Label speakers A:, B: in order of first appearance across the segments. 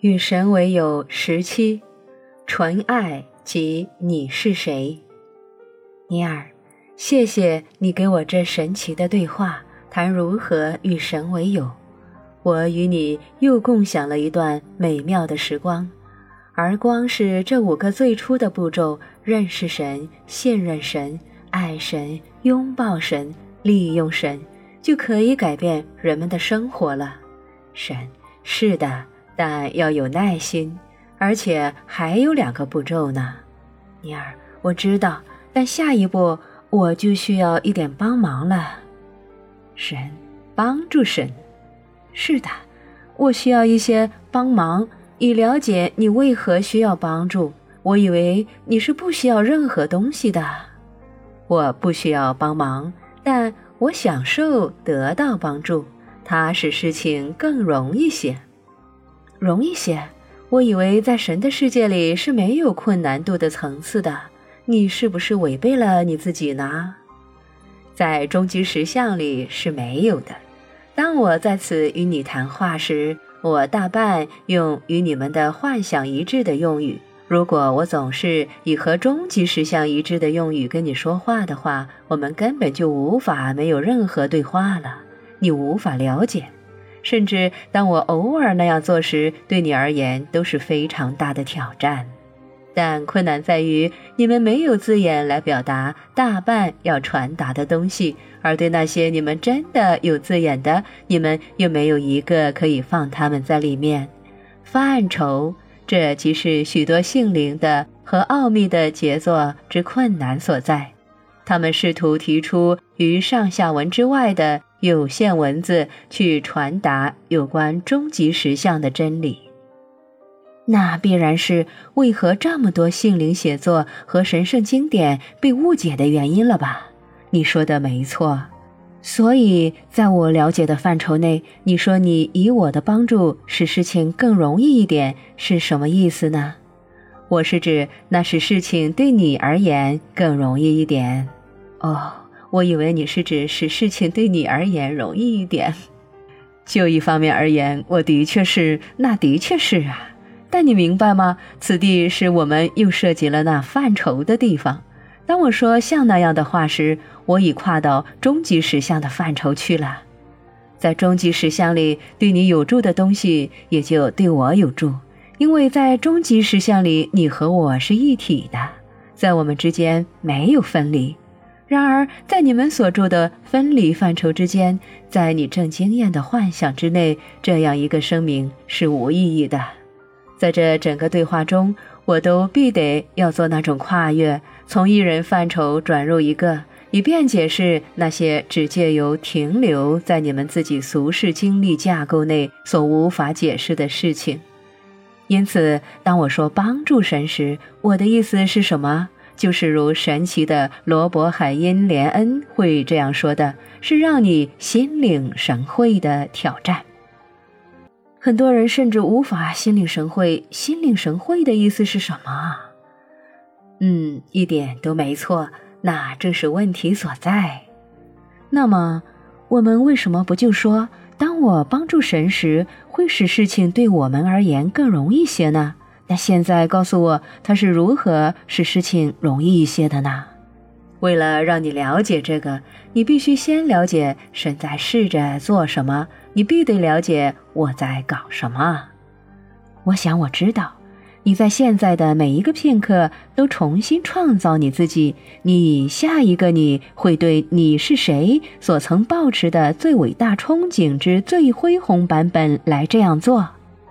A: 与神为友十七，纯爱及你是谁？尼尔，谢谢你给我这神奇的对话，谈如何与神为友。我与你又共享了一段美妙的时光，而光是这五个最初的步骤：认识神、信任神、爱神、拥抱神、利用神，就可以改变人们的生活了。神，是的。但要有耐心，而且还有两个步骤呢，尼尔，我知道，但下一步我就需要一点帮忙了。神，帮助神，是的，我需要一些帮忙，以了解你为何需要帮助。我以为你是不需要任何东西的，我不需要帮忙，但我享受得到帮助，它使事情更容易些。容易些，我以为在神的世界里是没有困难度的层次的。你是不是违背了你自己呢？在终极实相里是没有的。当我在此与你谈话时，我大半用与你们的幻想一致的用语。如果我总是以和终极实相一致的用语跟你说话的话，我们根本就无法没有任何对话了。你无法了解。甚至当我偶尔那样做时，对你而言都是非常大的挑战。但困难在于，你们没有字眼来表达大半要传达的东西，而对那些你们真的有字眼的，你们又没有一个可以放它们在里面。范畴，这即是许多性灵的和奥秘的杰作之困难所在。他们试图提出于上下文之外的。有限文字去传达有关终极实相的真理，那必然是为何这么多性灵写作和神圣经典被误解的原因了吧？你说的没错。所以，在我了解的范畴内，你说你以我的帮助使事情更容易一点，是什么意思呢？我是指那使事情对你而言更容易一点。哦。我以为你是指使事情对你而言容易一点。就一方面而言，我的确是，那的确是啊。但你明白吗？此地是我们又涉及了那范畴的地方。当我说像那样的话时，我已跨到终极实相的范畴去了。在终极实相里，对你有助的东西也就对我有助，因为在终极实相里，你和我是一体的，在我们之间没有分离。然而，在你们所住的分离范畴之间，在你正经验的幻想之内，这样一个声明是无意义的。在这整个对话中，我都必得要做那种跨越，从一人范畴转入一个，以便解释那些只借由停留在你们自己俗世经历架构内所无法解释的事情。因此，当我说帮助神时，我的意思是什么？就是如神奇的罗伯海因连恩会这样说的，是让你心领神会的挑战。很多人甚至无法心领神会。心领神会的意思是什么？嗯，一点都没错，那正是问题所在。那么，我们为什么不就说，当我帮助神时，会使事情对我们而言更容易些呢？那现在告诉我，他是如何使事情容易一些的呢？为了让你了解这个，你必须先了解神在试着做什么，你必得了解我在搞什么。我想我知道，你在现在的每一个片刻都重新创造你自己，你下一个你会对你是谁所曾抱持的最伟大憧憬之最恢宏版本来这样做。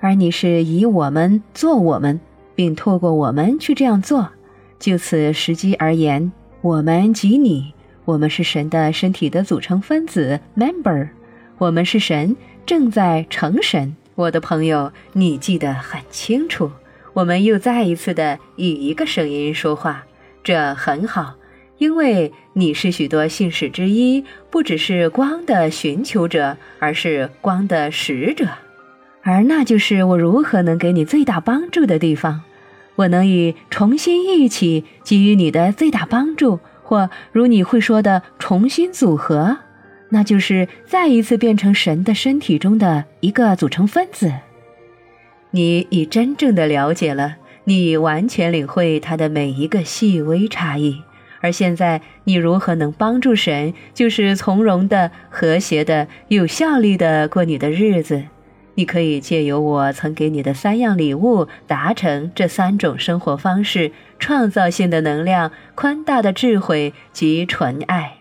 A: 而你是以我们做我们，并透过我们去这样做。就此时机而言，我们及你，我们是神的身体的组成分子 （member）。我们是神，正在成神。我的朋友，你记得很清楚。我们又再一次的以一个声音说话，这很好，因为你是许多信使之一，不只是光的寻求者，而是光的使者。而那就是我如何能给你最大帮助的地方。我能以重新一起给予你的最大帮助，或如你会说的重新组合，那就是再一次变成神的身体中的一个组成分子。你已真正的了解了，你完全领会它的每一个细微差异。而现在，你如何能帮助神，就是从容的、和谐的、有效率的过你的日子？你可以借由我曾给你的三样礼物，达成这三种生活方式：创造性的能量、宽大的智慧及纯爱。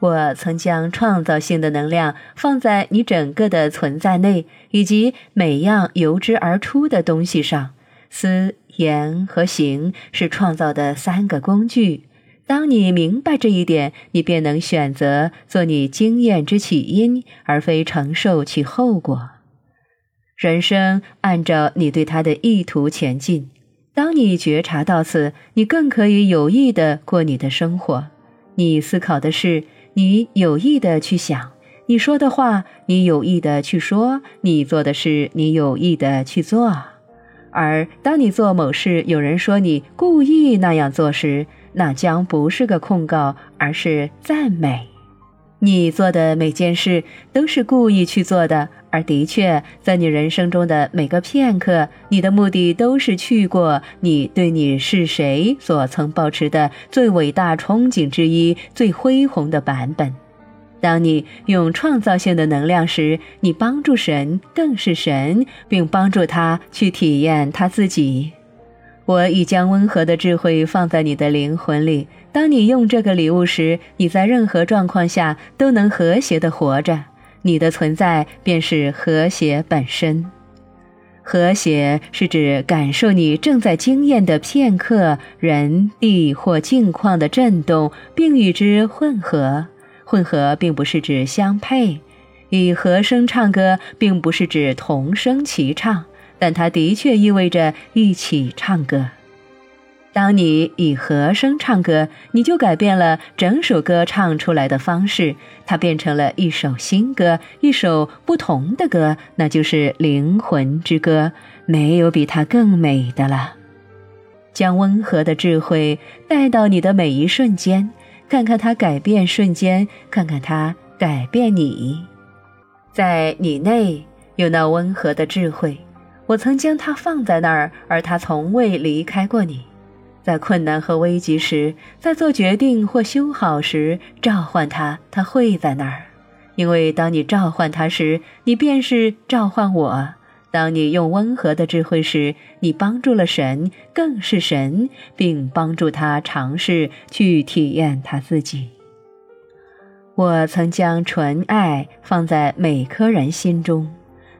A: 我曾将创造性的能量放在你整个的存在内，以及每样由之而出的东西上。思、言和行是创造的三个工具。当你明白这一点，你便能选择做你经验之起因，而非承受其后果。人生按照你对他的意图前进。当你觉察到此，你更可以有意的过你的生活。你思考的是，你有意的去想；你说的话，你有意的去说；你做的事，你有意的去做。而当你做某事，有人说你故意那样做时，那将不是个控告，而是赞美。你做的每件事都是故意去做的，而的确，在你人生中的每个片刻，你的目的都是去过你对你是谁所曾保持的最伟大憧憬之一、最恢宏的版本。当你用创造性的能量时，你帮助神更是神，并帮助他去体验他自己。我已将温和的智慧放在你的灵魂里。当你用这个礼物时，你在任何状况下都能和谐地活着。你的存在便是和谐本身。和谐是指感受你正在经验的片刻、人、地或境况的震动，并与之混合。混合并不是指相配。以和声唱歌，并不是指同声齐唱。但它的确意味着一起唱歌。当你以和声唱歌，你就改变了整首歌唱出来的方式，它变成了一首新歌，一首不同的歌，那就是灵魂之歌。没有比它更美的了。将温和的智慧带到你的每一瞬间，看看它改变瞬间，看看它改变你。在你内有那温和的智慧。我曾将它放在那儿，而它从未离开过你。在困难和危急时，在做决定或修好时，召唤它，它会在那儿。因为当你召唤它时，你便是召唤我。当你用温和的智慧时，你帮助了神，更是神，并帮助他尝试去体验他自己。我曾将纯爱放在每颗人心中。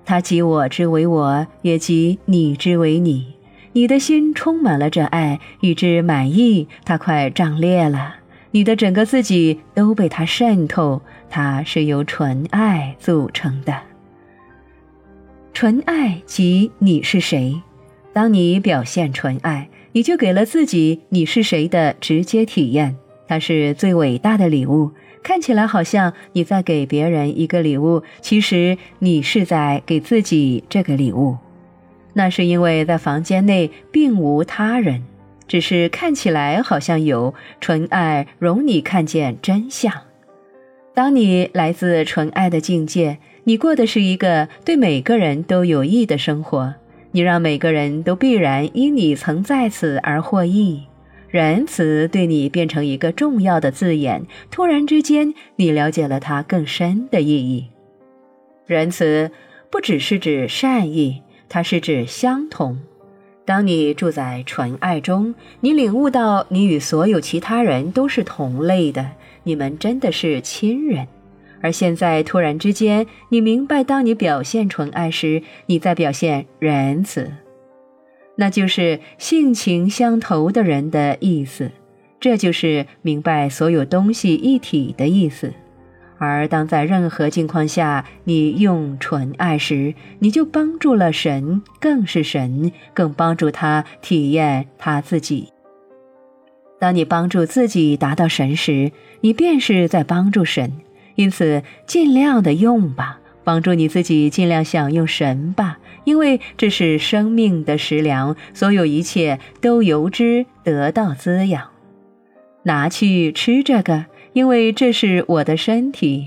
A: 他即我之为我，也即你之为你。你的心充满了这爱，与之满意，它快胀裂了。你的整个自己都被它渗透，它是由纯爱组成的。纯爱即你是谁？当你表现纯爱，你就给了自己你是谁的直接体验，它是最伟大的礼物。看起来好像你在给别人一个礼物，其实你是在给自己这个礼物。那是因为在房间内并无他人，只是看起来好像有纯爱容你看见真相。当你来自纯爱的境界，你过的是一个对每个人都有益的生活，你让每个人都必然因你曾在此而获益。仁慈对你变成一个重要的字眼，突然之间，你了解了它更深的意义。仁慈不只是指善意，它是指相同。当你住在纯爱中，你领悟到你与所有其他人都是同类的，你们真的是亲人。而现在，突然之间，你明白，当你表现纯爱时，你在表现仁慈。那就是性情相投的人的意思，这就是明白所有东西一体的意思。而当在任何境况下你用纯爱时，你就帮助了神，更是神，更帮助他体验他自己。当你帮助自己达到神时，你便是在帮助神。因此，尽量的用吧。帮助你自己尽量享用神吧，因为这是生命的食粮，所有一切都由之得到滋养。拿去吃这个，因为这是我的身体。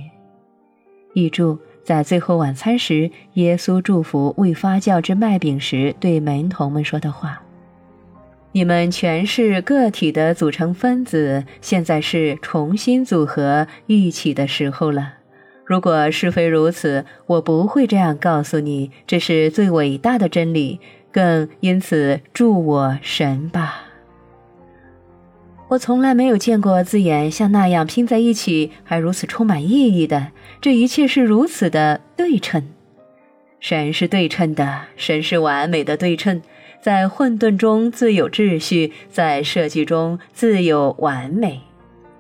A: 译注：在最后晚餐时，耶稣祝福未发酵之麦饼时对门童们说的话：“你们全是个体的组成分子，现在是重新组合一起的时候了。如果是非如此，我不会这样告诉你。这是最伟大的真理，更因此祝我神吧。”我从来没有见过字眼像那样拼在一起，还如此充满意义的。这一切是如此的对称。神是对称的，神是完美的对称。在混沌中自有秩序，在设计中自有完美。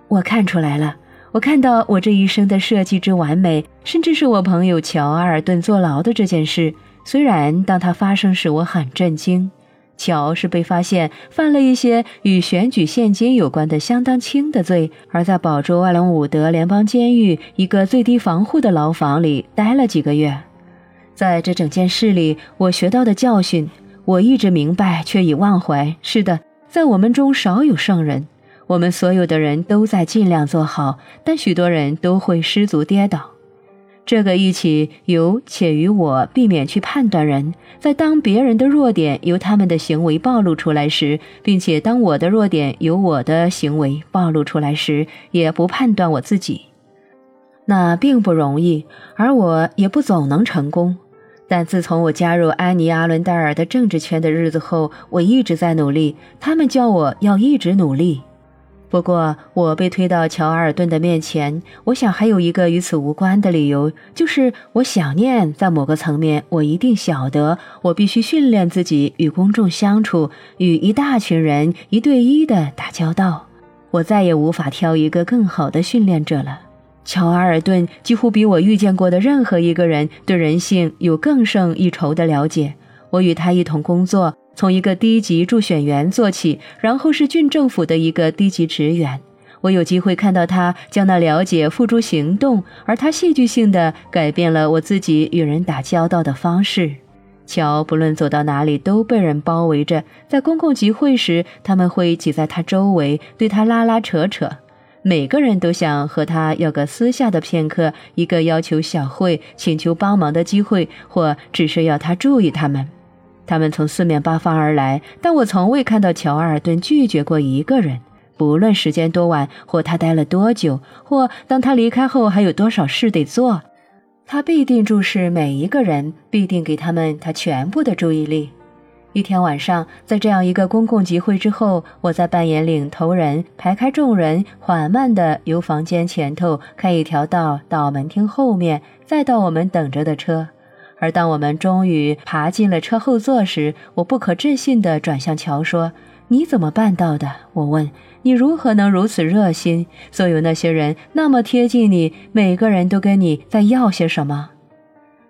A: 我看出来了，我看到我这一生的设计之完美，甚至是我朋友乔尔顿坐牢的这件事。虽然当它发生时，我很震惊。乔是被发现犯了一些与选举现金有关的相当轻的罪，而在保州艾伦伍德联邦监狱一个最低防护的牢房里待了几个月。在这整件事里，我学到的教训，我一直明白却已忘怀。是的，在我们中少有圣人，我们所有的人都在尽量做好，但许多人都会失足跌倒。这个一起由且于我避免去判断人，在当别人的弱点由他们的行为暴露出来时，并且当我的弱点由我的行为暴露出来时，也不判断我自己，那并不容易，而我也不总能成功。但自从我加入安妮·阿伦戴尔的政治圈的日子后，我一直在努力。他们教我要一直努力。不过，我被推到乔尔顿的面前。我想还有一个与此无关的理由，就是我想念，在某个层面，我一定晓得，我必须训练自己与公众相处，与一大群人一对一的打交道。我再也无法挑一个更好的训练者了。乔尔顿几乎比我遇见过的任何一个人对人性有更胜一筹的了解。我与他一同工作。从一个低级助选员做起，然后是郡政府的一个低级职员。我有机会看到他将那了解付诸行动，而他戏剧性的改变了我自己与人打交道的方式。乔不论走到哪里都被人包围着，在公共集会时，他们会挤在他周围，对他拉拉扯扯。每个人都想和他要个私下的片刻，一个要求小会、请求帮忙的机会，或只是要他注意他们。他们从四面八方而来，但我从未看到乔尔顿拒绝过一个人，不论时间多晚，或他待了多久，或当他离开后还有多少事得做，他必定注视每一个人，必定给他们他全部的注意力。一天晚上，在这样一个公共集会之后，我在扮演领头人，排开众人，缓慢地由房间前头开一条道到门厅后面，再到我们等着的车。而当我们终于爬进了车后座时，我不可置信地转向乔说：“你怎么办到的？”我问：“你如何能如此热心？所有那些人那么贴近你，每个人都跟你在要些什么？”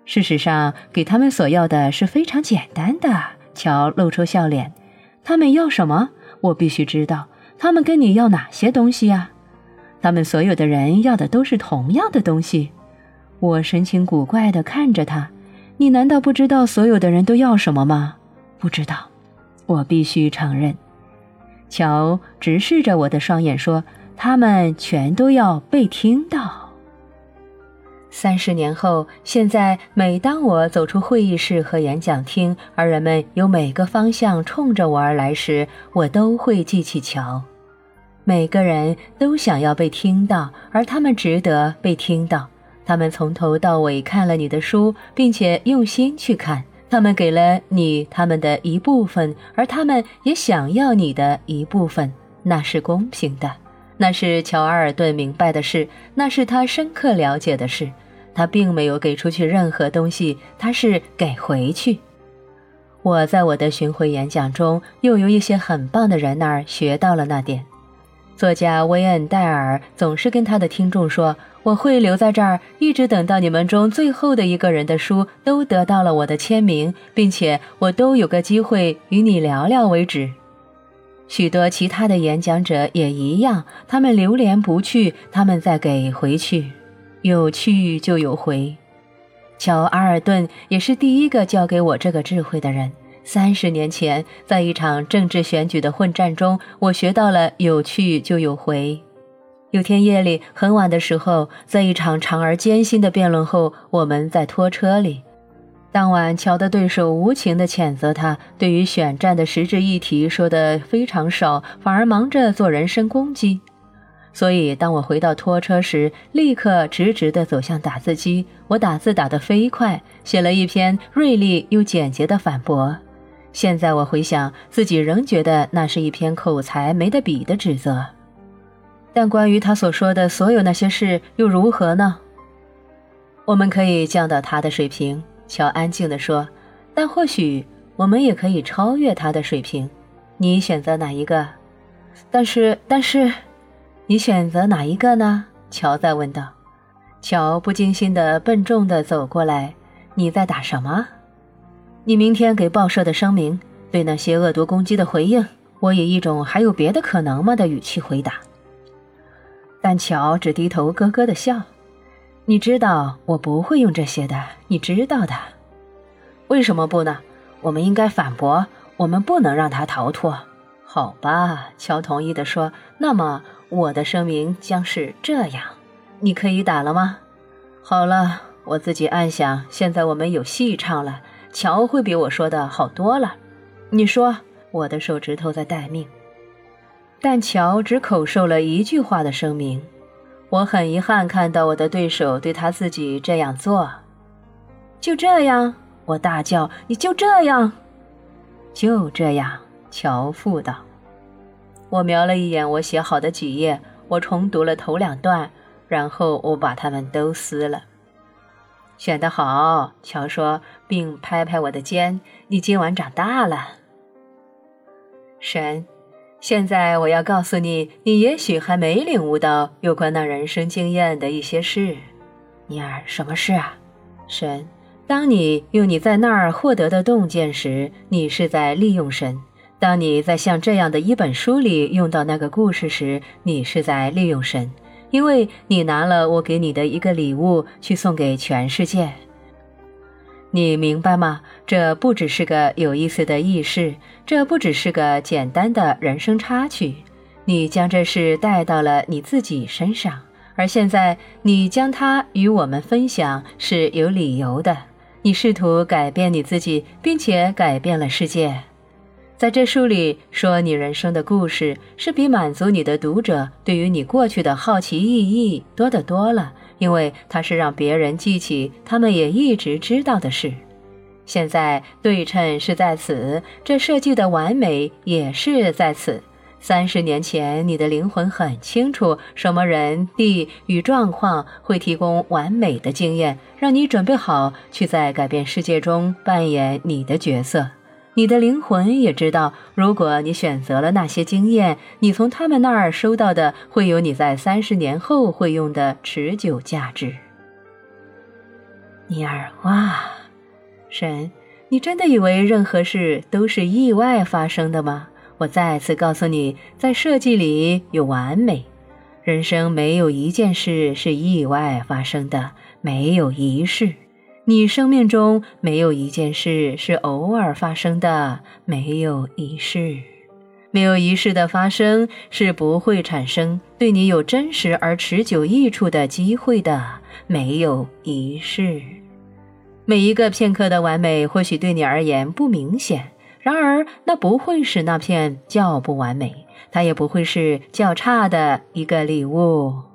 A: 事实上，给他们所要的是非常简单的。乔露出笑脸：“他们要什么？我必须知道。他们跟你要哪些东西呀？他们所有的人要的都是同样的东西。”我神情古怪地看着他。你难道不知道所有的人都要什么吗？不知道，我必须承认。乔直视着我的双眼说：“他们全都要被听到。”三十年后，现在每当我走出会议室和演讲厅，而人们由每个方向冲着我而来时，我都会记起乔。每个人都想要被听到，而他们值得被听到。他们从头到尾看了你的书，并且用心去看。他们给了你他们的一部分，而他们也想要你的一部分。那是公平的，那是乔阿尔顿明白的事，那是他深刻了解的事。他并没有给出去任何东西，他是给回去。我在我的巡回演讲中，又由一些很棒的人那儿学到了那点。作家威恩·戴尔总是跟他的听众说。我会留在这儿，一直等到你们中最后的一个人的书都得到了我的签名，并且我都有个机会与你聊聊为止。许多其他的演讲者也一样，他们流连不去，他们再给回去，有去就有回。乔阿尔顿也是第一个教给我这个智慧的人。三十年前，在一场政治选举的混战中，我学到了有去就有回。有天夜里很晚的时候，在一场长而艰辛的辩论后，我们在拖车里。当晚，乔的对手无情地谴责他，对于选战的实质议题说的非常少，反而忙着做人身攻击。所以，当我回到拖车时，立刻直直地走向打字机。我打字打得飞快，写了一篇锐利又简洁的反驳。现在我回想，自己仍觉得那是一篇口才没得比的指责。但关于他所说的所有那些事又如何呢？我们可以降到他的水平。乔安静地说：“但或许我们也可以超越他的水平。你选择哪一个？但是，但是，你选择哪一个呢？”乔再问道。乔不经心地笨重地走过来：“你在打什么？你明天给报社的声明，对那些恶毒攻击的回应。”我以一种“还有别的可能吗”的语气回答。但乔只低头咯咯地笑。你知道我不会用这些的，你知道的。为什么不呢？我们应该反驳，我们不能让他逃脱。好吧，乔同意地说。那么我的声明将是这样：你可以打了吗？好了，我自己暗想，现在我们有戏唱了。乔会比我说的好多了。你说，我的手指头在待命。但乔只口授了一句话的声明。我很遗憾看到我的对手对他自己这样做。就这样，我大叫：“你就这样，就这样！”乔父道。我瞄了一眼我写好的几页，我重读了头两段，然后我把它们都撕了。选得好，乔说，并拍拍我的肩：“你今晚长大了，神。”现在我要告诉你，你也许还没领悟到有关那人生经验的一些事。尼尔，什么事啊？神，当你用你在那儿获得的洞见时，你是在利用神；当你在像这样的一本书里用到那个故事时，你是在利用神，因为你拿了我给你的一个礼物去送给全世界。你明白吗？这不只是个有意思的轶事，这不只是个简单的人生插曲。你将这事带到了你自己身上，而现在你将它与我们分享是有理由的。你试图改变你自己，并且改变了世界。在这书里说你人生的故事，是比满足你的读者对于你过去的好奇意义多得多了，因为它是让别人记起他们也一直知道的事。现在对称是在此，这设计的完美也是在此。三十年前，你的灵魂很清楚什么人、地与状况会提供完美的经验，让你准备好去在改变世界中扮演你的角色。你的灵魂也知道，如果你选择了那些经验，你从他们那儿收到的会有你在三十年后会用的持久价值。尼尔，哇，神，你真的以为任何事都是意外发生的吗？我再次告诉你，在设计里有完美，人生没有一件事是意外发生的，没有一事。你生命中没有一件事是偶尔发生的，没有一事，没有一事的发生是不会产生对你有真实而持久益处的机会的，没有一事。每一个片刻的完美或许对你而言不明显，然而那不会使那片较不完美，它也不会是较差的一个礼物。